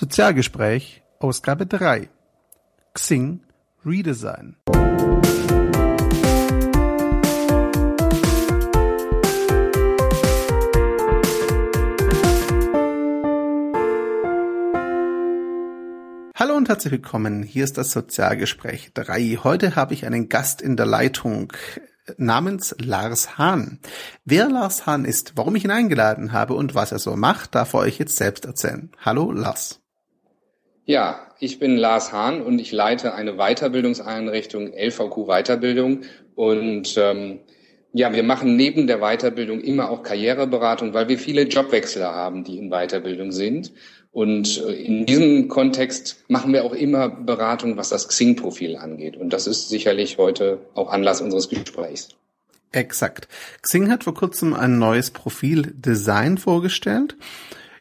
Sozialgespräch, Ausgabe 3. Xing Redesign. Hallo und herzlich willkommen. Hier ist das Sozialgespräch 3. Heute habe ich einen Gast in der Leitung namens Lars Hahn. Wer Lars Hahn ist, warum ich ihn eingeladen habe und was er so macht, darf er euch jetzt selbst erzählen. Hallo Lars. Ja, ich bin Lars Hahn und ich leite eine Weiterbildungseinrichtung LVQ Weiterbildung und ähm, ja, wir machen neben der Weiterbildung immer auch Karriereberatung, weil wir viele Jobwechsler haben, die in Weiterbildung sind. Und äh, in diesem Kontext machen wir auch immer Beratung, was das Xing-Profil angeht. Und das ist sicherlich heute auch Anlass unseres Gesprächs. Exakt. Xing hat vor kurzem ein neues Profil-Design vorgestellt.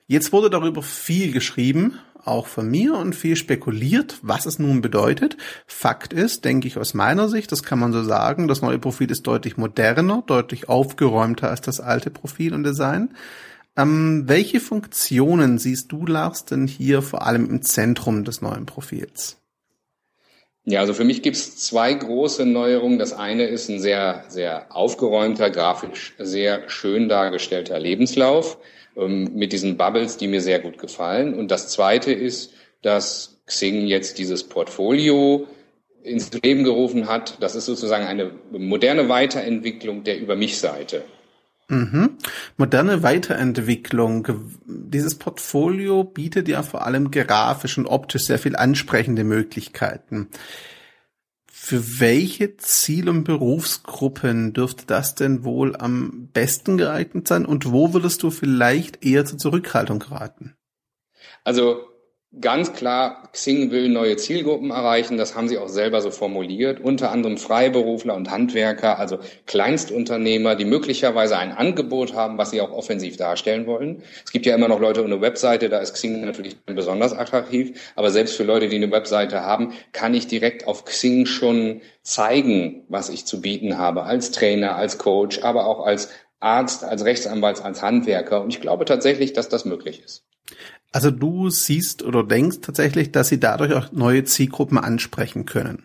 Jetzt wurde darüber viel geschrieben, auch von mir und viel spekuliert, was es nun bedeutet. Fakt ist, denke ich aus meiner Sicht, das kann man so sagen, das neue Profil ist deutlich moderner, deutlich aufgeräumter als das alte Profil und Design. Ähm, welche Funktionen siehst du, Lars, denn hier vor allem im Zentrum des neuen Profils? Ja, also für mich gibt es zwei große Neuerungen. Das eine ist ein sehr, sehr aufgeräumter, grafisch sehr schön dargestellter Lebenslauf ähm, mit diesen Bubbles, die mir sehr gut gefallen. Und das zweite ist, dass Xing jetzt dieses Portfolio ins Leben gerufen hat. Das ist sozusagen eine moderne Weiterentwicklung der Über mich Seite. Mhm. Moderne Weiterentwicklung. Dieses Portfolio bietet ja vor allem grafisch und optisch sehr viel ansprechende Möglichkeiten. Für welche Ziel- und Berufsgruppen dürfte das denn wohl am besten geeignet sein und wo würdest du vielleicht eher zur Zurückhaltung raten? Also Ganz klar, Xing will neue Zielgruppen erreichen. Das haben sie auch selber so formuliert. Unter anderem Freiberufler und Handwerker, also Kleinstunternehmer, die möglicherweise ein Angebot haben, was sie auch offensiv darstellen wollen. Es gibt ja immer noch Leute ohne Webseite, da ist Xing natürlich besonders attraktiv. Aber selbst für Leute, die eine Webseite haben, kann ich direkt auf Xing schon zeigen, was ich zu bieten habe. Als Trainer, als Coach, aber auch als Arzt, als Rechtsanwalt, als Handwerker. Und ich glaube tatsächlich, dass das möglich ist. Also du siehst oder denkst tatsächlich, dass sie dadurch auch neue Zielgruppen ansprechen können.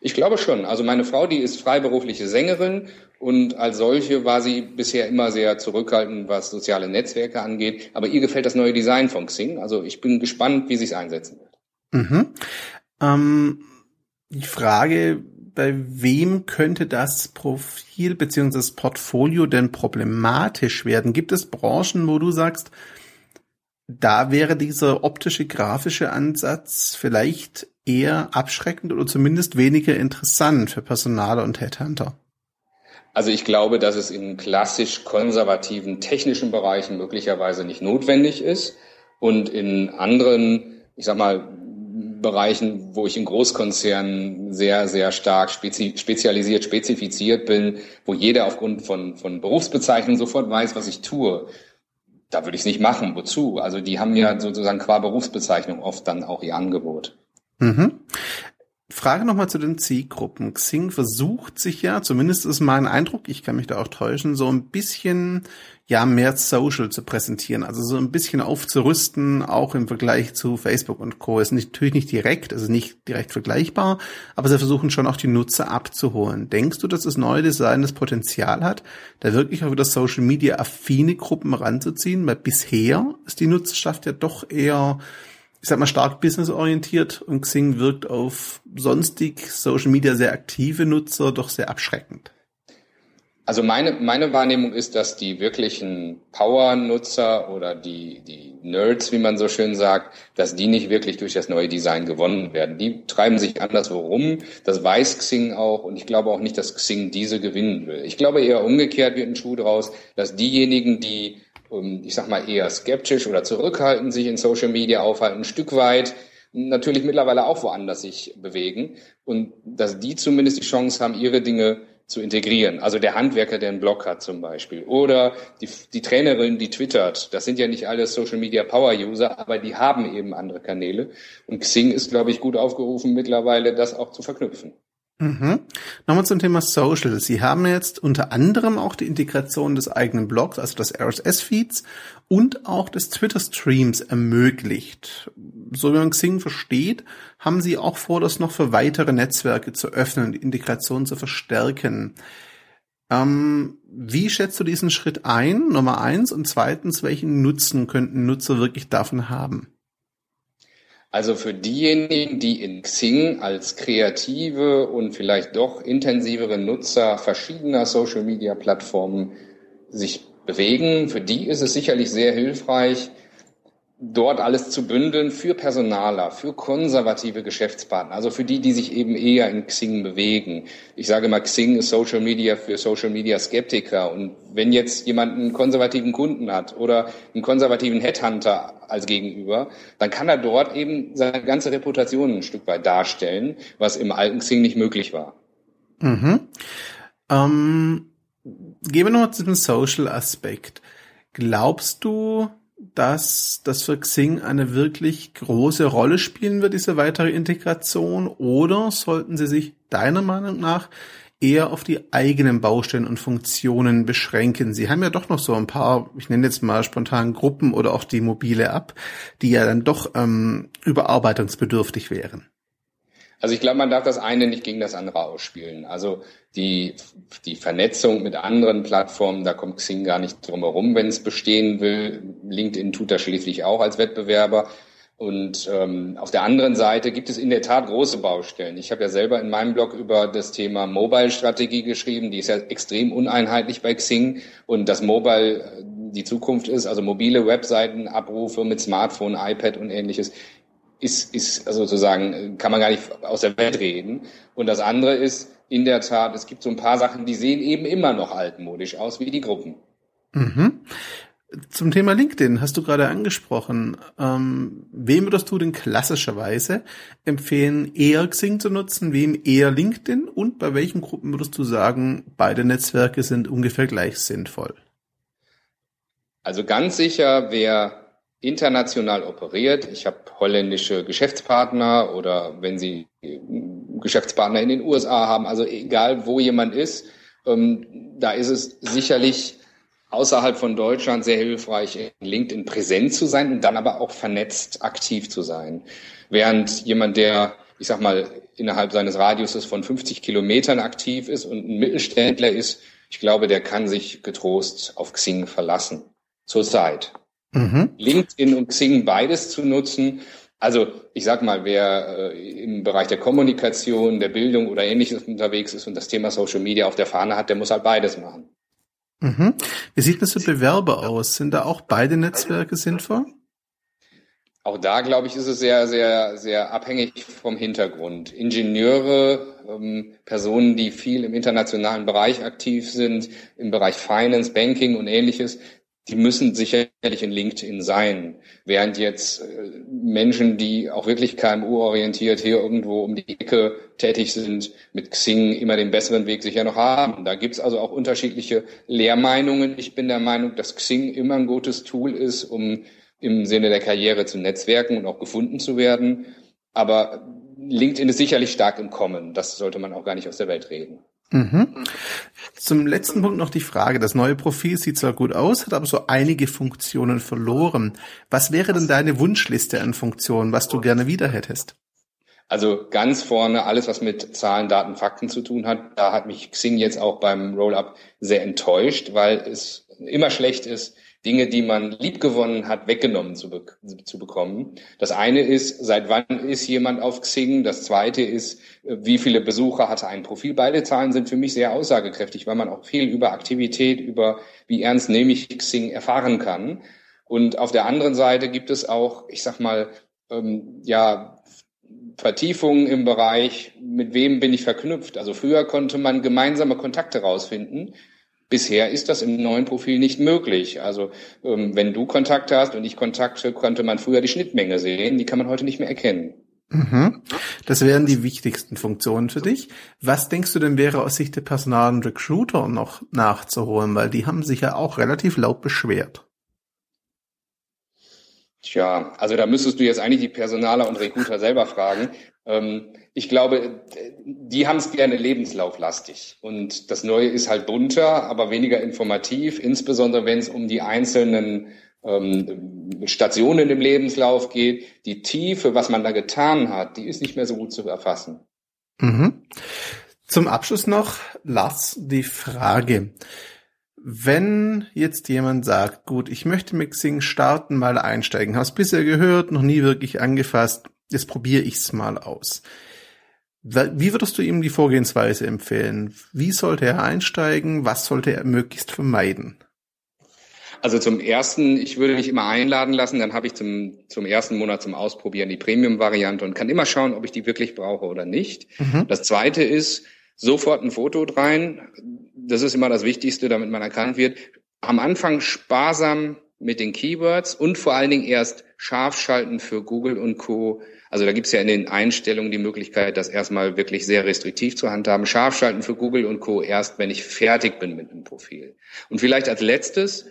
Ich glaube schon. Also meine Frau, die ist freiberufliche Sängerin und als solche war sie bisher immer sehr zurückhaltend, was soziale Netzwerke angeht. Aber ihr gefällt das neue Design von Xing. Also ich bin gespannt, wie sie es einsetzen wird. Mhm. Ähm, die Frage, bei wem könnte das Profil beziehungsweise das Portfolio denn problematisch werden? Gibt es Branchen, wo du sagst, da wäre dieser optische, grafische Ansatz vielleicht eher abschreckend oder zumindest weniger interessant für Personale und Headhunter. Also ich glaube, dass es in klassisch konservativen technischen Bereichen möglicherweise nicht notwendig ist und in anderen, ich sag mal, Bereichen, wo ich in Großkonzernen sehr, sehr stark spezi spezialisiert, spezifiziert bin, wo jeder aufgrund von, von Berufsbezeichnung sofort weiß, was ich tue, da würde ich es nicht machen. Wozu? Also die haben ja sozusagen qua Berufsbezeichnung oft dann auch ihr Angebot. Mhm. Frage nochmal zu den Zielgruppen. Xing versucht sich ja, zumindest ist mein Eindruck, ich kann mich da auch täuschen, so ein bisschen ja mehr Social zu präsentieren, also so ein bisschen aufzurüsten, auch im Vergleich zu Facebook und Co. Ist nicht, natürlich nicht direkt, also nicht direkt vergleichbar, aber sie versuchen schon auch die Nutzer abzuholen. Denkst du, dass das neue Design das Potenzial hat, da wirklich auch wieder Social Media affine Gruppen ranzuziehen? Weil bisher ist die Nutzerschaft ja doch eher ich sag mal, stark businessorientiert und Xing wirkt auf sonstig Social Media sehr aktive Nutzer doch sehr abschreckend. Also meine, meine Wahrnehmung ist, dass die wirklichen Power-Nutzer oder die, die Nerds, wie man so schön sagt, dass die nicht wirklich durch das neue Design gewonnen werden. Die treiben sich anderswo rum. Das weiß Xing auch. Und ich glaube auch nicht, dass Xing diese gewinnen will. Ich glaube eher umgekehrt wird ein Schuh draus, dass diejenigen, die ich sag mal, eher skeptisch oder zurückhaltend sich in Social Media aufhalten, ein Stück weit natürlich mittlerweile auch woanders sich bewegen und dass die zumindest die Chance haben, ihre Dinge zu integrieren. Also der Handwerker, der einen Blog hat zum Beispiel oder die, die Trainerin, die twittert. Das sind ja nicht alle Social Media Power User, aber die haben eben andere Kanäle. Und Xing ist, glaube ich, gut aufgerufen mittlerweile, das auch zu verknüpfen. Mhm. Nochmal zum Thema Social. Sie haben jetzt unter anderem auch die Integration des eigenen Blogs, also des RSS-Feeds und auch des Twitter-Streams ermöglicht. so wie man Xing versteht, haben Sie auch vor, das noch für weitere Netzwerke zu öffnen die Integration zu verstärken. Ähm, wie schätzt du diesen Schritt ein? Nummer eins. Und zweitens, welchen Nutzen könnten Nutzer wirklich davon haben? Also für diejenigen, die in Xing als kreative und vielleicht doch intensivere Nutzer verschiedener Social-Media-Plattformen sich bewegen, für die ist es sicherlich sehr hilfreich, dort alles zu bündeln für Personaler, für konservative Geschäftspartner, also für die, die sich eben eher in Xing bewegen. Ich sage mal, Xing ist Social Media für Social Media Skeptiker. Und wenn jetzt jemand einen konservativen Kunden hat oder einen konservativen Headhunter als Gegenüber, dann kann er dort eben seine ganze Reputation ein Stück weit darstellen, was im alten Xing nicht möglich war. Mhm. Ähm, gehen wir nochmal zu dem Social-Aspekt. Glaubst du, dass das für Xing eine wirklich große Rolle spielen wird, diese weitere Integration? Oder sollten sie sich deiner Meinung nach eher auf die eigenen Baustellen und Funktionen beschränken? Sie haben ja doch noch so ein paar, ich nenne jetzt mal spontan Gruppen oder auch die mobile App, die ja dann doch ähm, überarbeitungsbedürftig wären. Also ich glaube, man darf das eine nicht gegen das andere ausspielen. Also die, die Vernetzung mit anderen Plattformen, da kommt Xing gar nicht drum herum, wenn es bestehen will. LinkedIn tut das schließlich auch als Wettbewerber. Und ähm, auf der anderen Seite gibt es in der Tat große Baustellen. Ich habe ja selber in meinem Blog über das Thema Mobile-Strategie geschrieben. Die ist ja extrem uneinheitlich bei Xing und dass Mobile äh, die Zukunft ist, also mobile Webseitenabrufe mit Smartphone, iPad und ähnliches, ist, ist also sozusagen, kann man gar nicht aus der Welt reden. Und das andere ist, in der Tat, es gibt so ein paar Sachen, die sehen eben immer noch altmodisch aus, wie die Gruppen. Mhm. Zum Thema LinkedIn hast du gerade angesprochen. Ähm, wem würdest du denn klassischerweise empfehlen, eher Xing zu nutzen, wem eher LinkedIn und bei welchen Gruppen würdest du sagen, beide Netzwerke sind ungefähr gleich sinnvoll? Also ganz sicher, wer international operiert. Ich habe holländische Geschäftspartner oder wenn Sie Geschäftspartner in den USA haben, also egal wo jemand ist, ähm, da ist es sicherlich außerhalb von Deutschland sehr hilfreich, in LinkedIn präsent zu sein und dann aber auch vernetzt aktiv zu sein. Während jemand, der, ich sag mal, innerhalb seines Radiuses von 50 Kilometern aktiv ist und ein Mittelständler ist, ich glaube, der kann sich getrost auf Xing verlassen. Zurzeit. Mhm. LinkedIn und Xing beides zu nutzen. Also ich sag mal, wer äh, im Bereich der Kommunikation, der Bildung oder ähnliches unterwegs ist und das Thema Social Media auf der Fahne hat, der muss halt beides machen. Mhm. Wie sieht das für Bewerber aus? Sind da auch beide Netzwerke sinnvoll? Auch da, glaube ich, ist es sehr, sehr, sehr abhängig vom Hintergrund. Ingenieure, ähm, Personen, die viel im internationalen Bereich aktiv sind, im Bereich Finance, Banking und ähnliches, die müssen sicherlich in LinkedIn sein, während jetzt äh, Menschen, die auch wirklich KMU-orientiert hier irgendwo um die Ecke tätig sind, mit Xing immer den besseren Weg sicher noch haben. Da gibt's also auch unterschiedliche Lehrmeinungen. Ich bin der Meinung, dass Xing immer ein gutes Tool ist, um im Sinne der Karriere zu netzwerken und auch gefunden zu werden. Aber LinkedIn ist sicherlich stark im Kommen. Das sollte man auch gar nicht aus der Welt reden. Mhm. Zum letzten Punkt noch die Frage. Das neue Profil sieht zwar gut aus, hat aber so einige Funktionen verloren. Was wäre denn deine Wunschliste an Funktionen, was du gerne wieder hättest? Also ganz vorne alles, was mit Zahlen, Daten, Fakten zu tun hat. Da hat mich Xing jetzt auch beim Rollup sehr enttäuscht, weil es immer schlecht ist, Dinge, die man liebgewonnen hat, weggenommen zu, be zu bekommen. Das eine ist, seit wann ist jemand auf Xing? Das zweite ist, wie viele Besucher hatte ein Profil? Beide Zahlen sind für mich sehr aussagekräftig, weil man auch viel über Aktivität, über wie ernst nehme ich Xing erfahren kann. Und auf der anderen Seite gibt es auch, ich sag mal, ähm, ja, Vertiefungen im Bereich, mit wem bin ich verknüpft. Also früher konnte man gemeinsame Kontakte rausfinden. Bisher ist das im neuen Profil nicht möglich. Also ähm, wenn du Kontakte hast und ich Kontakte, konnte man früher die Schnittmenge sehen. Die kann man heute nicht mehr erkennen. Mhm. Das wären die wichtigsten Funktionen für dich. Was denkst du denn wäre aus Sicht der Personal- und Recruiter noch nachzuholen? Weil die haben sich ja auch relativ laut beschwert. Tja, also da müsstest du jetzt eigentlich die Personaler und Recruiter selber fragen. Ähm, ich glaube, die haben es gerne lebenslauflastig. Und das Neue ist halt bunter, aber weniger informativ, insbesondere wenn es um die einzelnen ähm, Stationen im Lebenslauf geht, die Tiefe, was man da getan hat, die ist nicht mehr so gut zu erfassen. Mhm. Zum Abschluss noch, Lars, die Frage. Wenn jetzt jemand sagt, gut, ich möchte mit Xing starten, mal einsteigen, hast bisher gehört, noch nie wirklich angefasst, jetzt probiere ich's mal aus. Wie würdest du ihm die Vorgehensweise empfehlen? Wie sollte er einsteigen? Was sollte er möglichst vermeiden? Also zum ersten, ich würde mich immer einladen lassen, dann habe ich zum, zum ersten Monat zum Ausprobieren die Premium-Variante und kann immer schauen, ob ich die wirklich brauche oder nicht. Mhm. Das zweite ist, sofort ein Foto rein. Das ist immer das Wichtigste, damit man erkannt wird. Am Anfang sparsam mit den Keywords und vor allen Dingen erst scharf schalten für Google und Co. Also da gibt es ja in den Einstellungen die Möglichkeit, das erstmal wirklich sehr restriktiv zu handhaben. Scharf schalten für Google und Co. erst, wenn ich fertig bin mit einem Profil. Und vielleicht als letztes,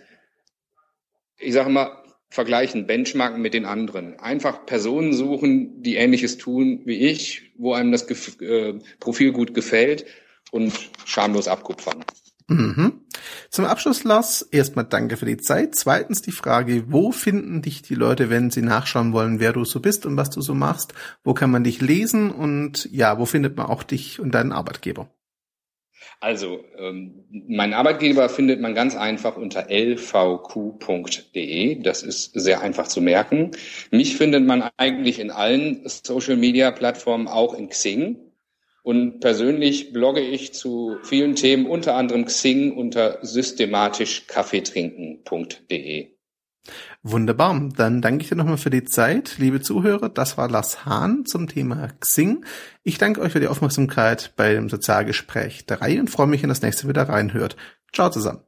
ich sage mal, vergleichen, benchmarken mit den anderen. Einfach Personen suchen, die Ähnliches tun wie ich, wo einem das äh, Profil gut gefällt und schamlos abkupfern. Mhm. Zum Abschluss, Lars, erstmal danke für die Zeit. Zweitens die Frage, wo finden dich die Leute, wenn sie nachschauen wollen, wer du so bist und was du so machst? Wo kann man dich lesen und ja, wo findet man auch dich und deinen Arbeitgeber? Also, ähm, mein Arbeitgeber findet man ganz einfach unter lvq.de. Das ist sehr einfach zu merken. Mich findet man eigentlich in allen Social-Media-Plattformen, auch in Xing. Und persönlich blogge ich zu vielen Themen, unter anderem Xing unter systematischkaffeetrinken.de. Wunderbar. Dann danke ich dir nochmal für die Zeit, liebe Zuhörer. Das war Lars Hahn zum Thema Xing. Ich danke euch für die Aufmerksamkeit bei dem Sozialgespräch 3 und freue mich, wenn das nächste wieder reinhört. Ciao zusammen.